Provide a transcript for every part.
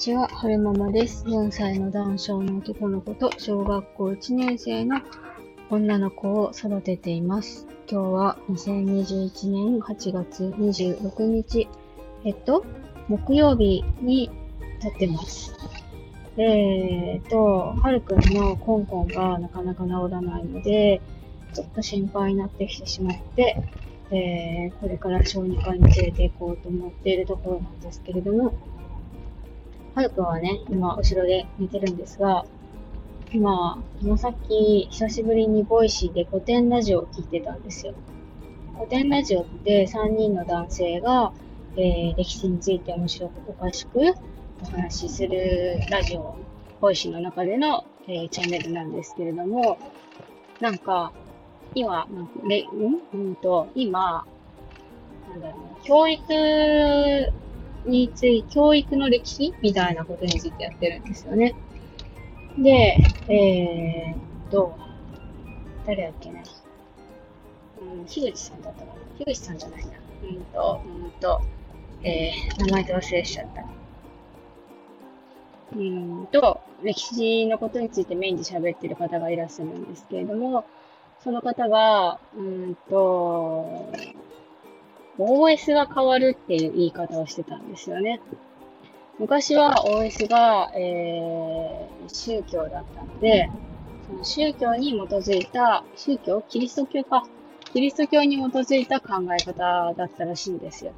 ちは、はるままです。4歳の男性の男の子と小学校1年生の女の子を育てています。今日は2021年8月26日、えっと、木曜日に経ってます。えーと、はるくんのコンコンがなかなか治らないので、ちょっと心配になってきてしまって、えー、これから小児科に連れて行こうと思っているところなんですけれども、はるくんはね、今、後ろで寝てるんですが、今、今さっき、久しぶりに Voicy でコテンラジオを聞いてたんですよ。コテンラジオって3人の男性が、えー、歴史について面白くおかしくお話しするラジオ、 Voicy の中での、えー、チャンネルなんですけれども、なんか、今、なんかれん？うんと、今、なんだろうな、教育について、教育の歴史みたいなことについてやってるんですよね。で、えー、っと、誰だっけね。うん、樋口さんだったかな。樋口さんじゃないな。うんと、うんと、えー、名前で忘れしちゃった。うんと、歴史のことについてメインで喋ってる方がいらっしゃるんですけれども、その方が、うんと、OS が変わるっていう言い方をしてたんですよね。昔は OS が、えー、宗教だったので、その宗教に基づいた、宗教キリスト教か。キリスト教に基づいた考え方だったらしいんですよ。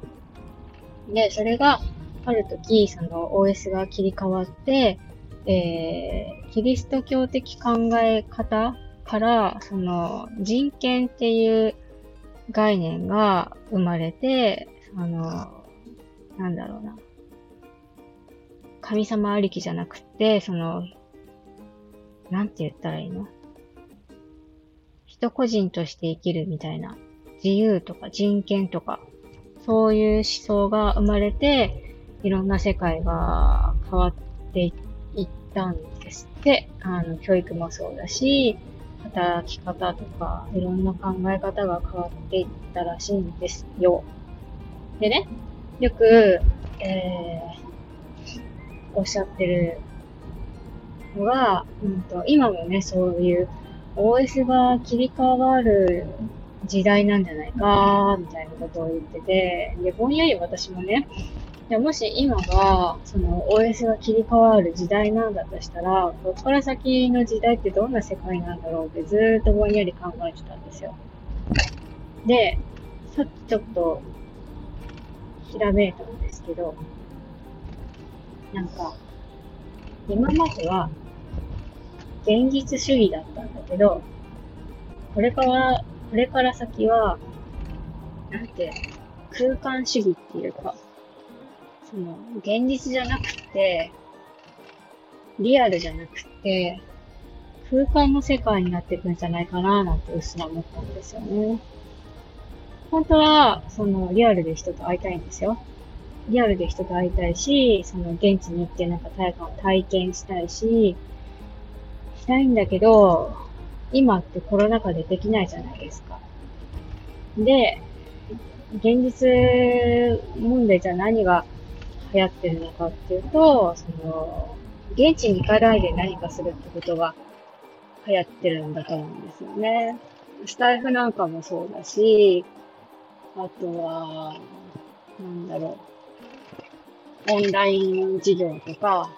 で、それが、ある時、その OS が切り替わって、えー、キリスト教的考え方から、その人権っていう概念が生まれて、あの、なんだろうな。神様ありきじゃなくて、その、なんて言ったらいいの？人個人として生きるみたいな、自由とか人権とか、そういう思想が生まれて、いろんな世界が変わっていったんですって。あの、教育もそうだし、働き方とか、いろんな考え方が変わっていったらしいんですよ。でね、よく、えー、おっしゃってるのが、うんと、今もね、そういう OS が切り替わる時代なんじゃないか、みたいなことを言ってて、で、ぼんやり私もね、いやもし今が、その OS が切り替わる時代なんだとしたら、ここから先の時代ってどんな世界なんだろうってずーっとぼんやり考えてたんですよ。で、さっきちょっと、ひらめいたんですけど、なんか、今までは、現実主義だったんだけど、これから、これから先は、なんて、空間主義っていうか、その、現実じゃなくて、リアルじゃなくて、空間の世界になっていくんじゃないかななんてうっすら思ったんですよね。本当は、その、リアルで人と会いたいんですよ。リアルで人と会いたいし、その、現地に行ってなんか体感を体験したいし、したいんだけど、今ってコロナ禍でできないじゃないですか。で、現実問題じゃ何が流行ってるのかっていうと、その、現地に行かないで何かするってことが流行ってるんだと思うんですよね。スタイフなんかもそうだし、あとは、なんだろう、オンライン授業とか、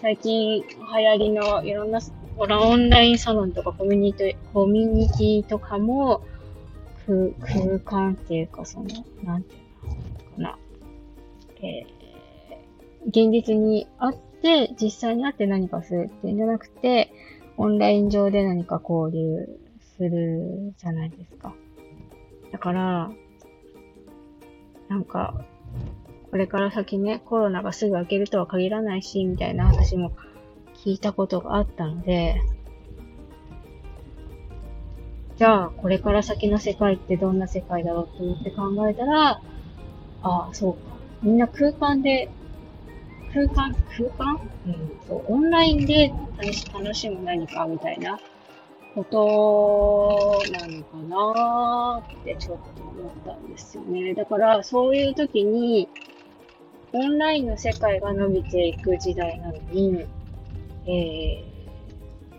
最近流行りのいろんなほらオンラインサロンとかコミュニティ、コミュニティとかも空空間っていうかその、なんていうのかな。えー、現実に会って、実際に会って何かするっていうんじゃなくて、オンライン上で何か交流するじゃないですか。だから、なんか、これから先ね、コロナがすぐ明けるとは限らないし、みたいな話も聞いたことがあったので、じゃあ、これから先の世界ってどんな世界だろうと思って考えたら、ああ、そうか。みんな空間で、空間、空間？うん。そう、オンラインで楽し楽しむ何かみたいな。ことなのかなーってちょっと思ったんですよね。だから、そういう時に、オンラインの世界が伸びていく時代なのに、え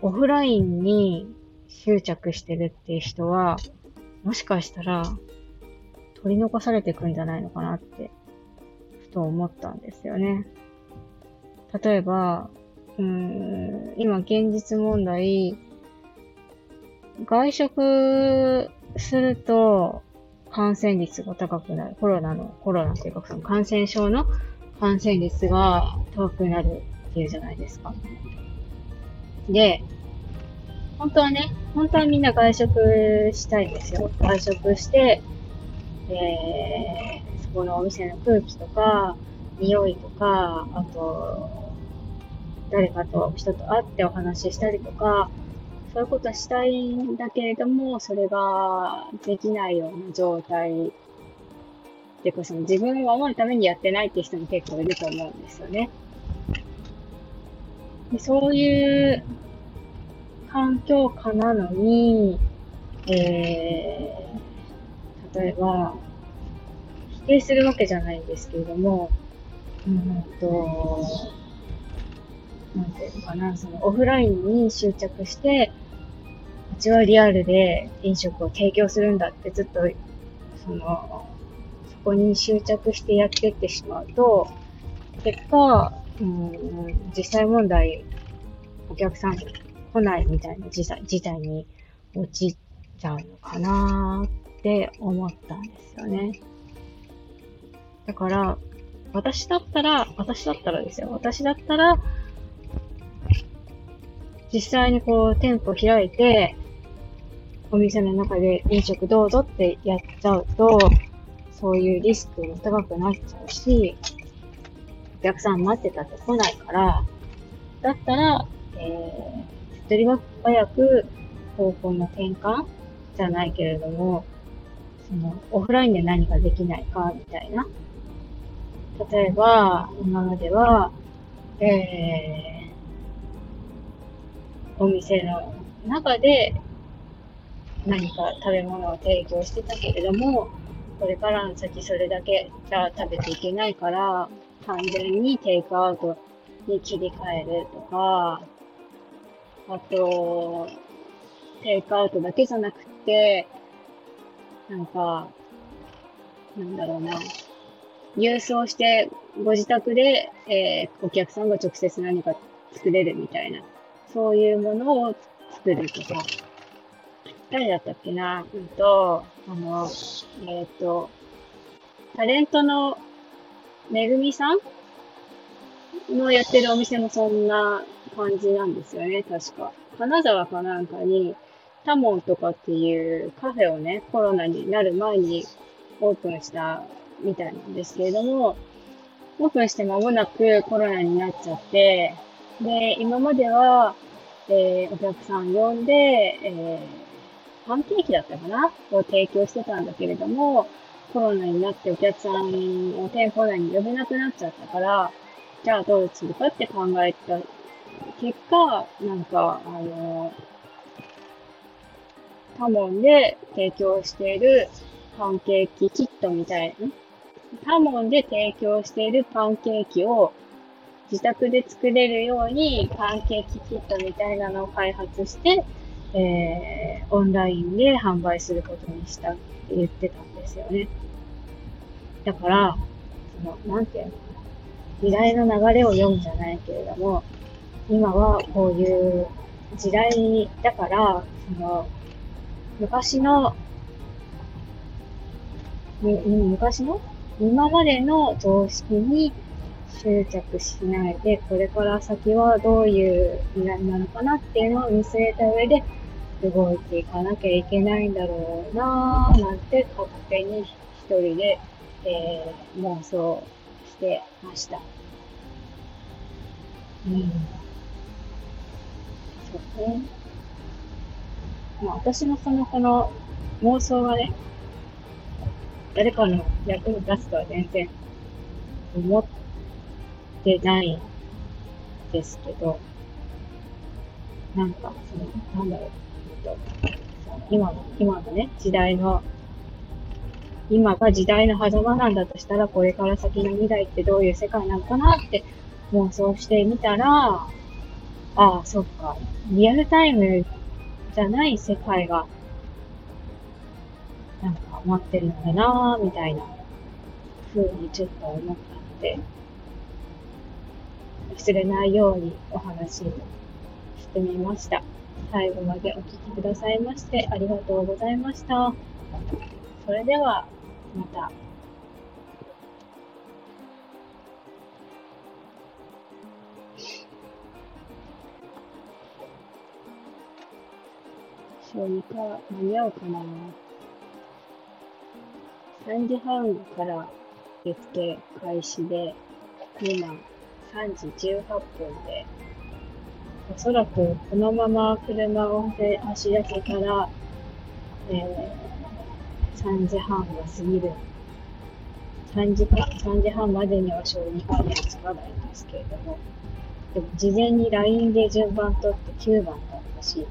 ー、オフラインに執着してるっていう人は、もしかしたら取り残されていくんじゃないのかなって、ふと思ったんですよね。例えば、うーん、今現実問題、外食すると感染率が高くなる。コロナの、コロナというかその感染症の感染率が高くなるっていうじゃないですか。で、本当はね、本当はみんな外食したいんですよ。外食して、えー、このお店の空気とか、匂いとか、あと、誰かと人と会ってお話ししたりとか、そういうことしたいんだけれども、それができないような状態。っていうか、その自分を守るためにやってないって人も結構いると思うんですよね。でそういう環境下なのに、えー、例えば、定するわけじゃないんですけれども、うんと、なんていうのかな、そのオフラインに執着して、うちはリアルで飲食を提供するんだってずっと、その、そこに執着してやってってしまうと、結果、うん、実際問題、お客さん来ないみたいな事態事態に陥っちゃうのかなって思ったんですよね。だから、私だったら、私だったらですよ。私だったら、実際にこう店舗開いて、お店の中で飲食どうぞってやっちゃうと、そういうリスクも高くなっちゃうし、お客さん待ってたって来ないから、だったら、えー、一人早く方向の転換じゃないけれども、その、オフラインで何かできないか、みたいな。例えば、今までは、えー、お店の中で何か食べ物を提供してたけれども、これからの先それだけじゃ食べていけないから、完全にテイクアウトに切り替えるとか、あと、テイクアウトだけじゃなくて、なんか、なんだろうな、郵送してご自宅で、えー、お客さんが直接何か作れるみたいなそういうものを作るとか。誰だったっけな？うんと、あの、えっ、ー、と、タレントのめぐみさんのやってるお店もそんな感じなんですよね、確か。金沢かなんかに、タモンとかっていうカフェをね、コロナになる前にオープンしたみたいなんですけれども、オープンして間もなくコロナになっちゃって、で、今までは、えー、お客さん呼んで、えー、パンケーキだったかなを提供してたんだけれども、コロナになってお客さんを店舗内に呼べなくなっちゃったから、じゃあどうするかって考えた結果、なんか、あの、タモンで提供しているパンケーキキットみたいな、タモンで提供しているパンケーキを自宅で作れるようにパンケーキキットみたいなのを開発して、えー、オンラインで販売することにしたって言ってたんですよね。だから、その、なんていうの時代の流れを読むじゃないけれども、今はこういう時代だから、その、昔の、昔の今までの常識に執着しないで、これから先はどういう未来なのかなっていうのを見据えた上で、動いていかなきゃいけないんだろうなぁ、なんて勝手に一人で、えー、妄想してました。うん。そうね。まあ私のその、この妄想がね、誰かの役に立つとは全然思ってないんですけど、なんか、その、なんだろう、今の、今のね、時代の今が時代の狭間なんだとしたら、これから先の未来ってどういう世界なのかなって妄想してみたら、ああ、そっか。リアルタイムじゃない世界が、なんか待ってるんだなぁ、みたいな風にちょっと思ったので、忘れないようにお話ししてみました。最後までお聴きくださいましてありがとうございました。それでは、また。小児科間に合うかな3時半から受付開始で、今3時18分で、おそらくこのまま車を走らせたら、えー、3時半が過ぎる。3時間、3時半までには小児科には着かないんですけれども、でも事前に LINE で順番取って9番だったし、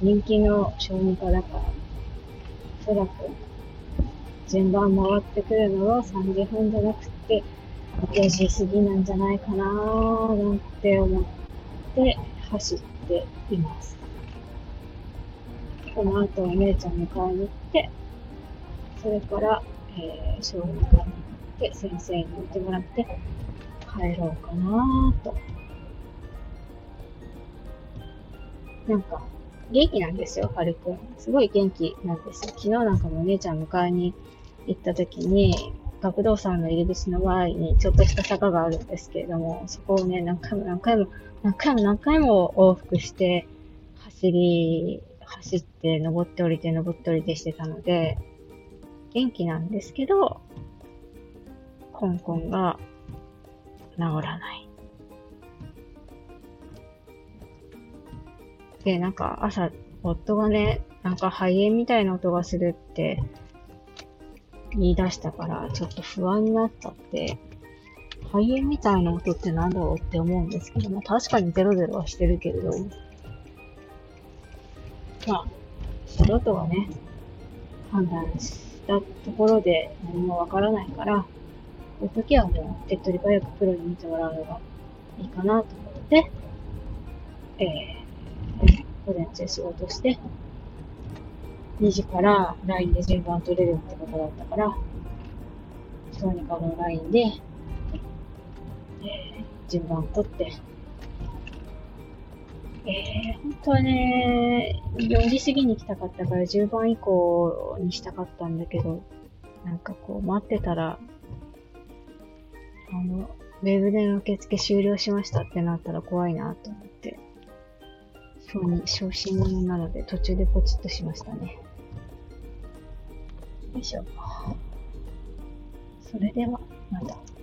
人気の小児科だから、おそらく順番回ってくるのは3時半じゃなくて、4時過ぎなんじゃないかなーなんて思って走っています。この後お姉ちゃん迎えに行って、それから、えー、小児科に行って先生に見てもらって帰ろうかなーと。なんか、元気なんですよ、はるくん。すごい元気なんですよ。昨日なんかもお姉ちゃん迎えに行った時に、学童さんの入り口の前にちょっとした坂があるんですけれども、そこをね、何回も何回も、何回も何回も往復して、走り、走って、登って降りて、登って降りてしてたので、元気なんですけど、コンコンが治らない。で、なんか朝、夫がね、なんか肺炎みたいな音がするって言い出したから、ちょっと不安になっちゃって、肺炎みたいな音ってなんだろうって思うんですけども、確かにゼロゼロはしてるけれど、まあ、素人がね、判断したところで何もわからないから、こういう時はもう手っ取り早くプロに見てもらうのがいいかなと思って、えー、午前中仕事して、2時から LINE で順番取れるってことだったから、小児科の LINE で、えー、順番取って、えー、本当はね、4時過ぎに来たかったから10番以降にしたかったんだけど、なんかこう待ってたら、あの、ウェブでの受付終了しましたってなったら怖いなと思って、そうに昇進者なので途中でポチッとしましたね。よいしょ。それでは、また。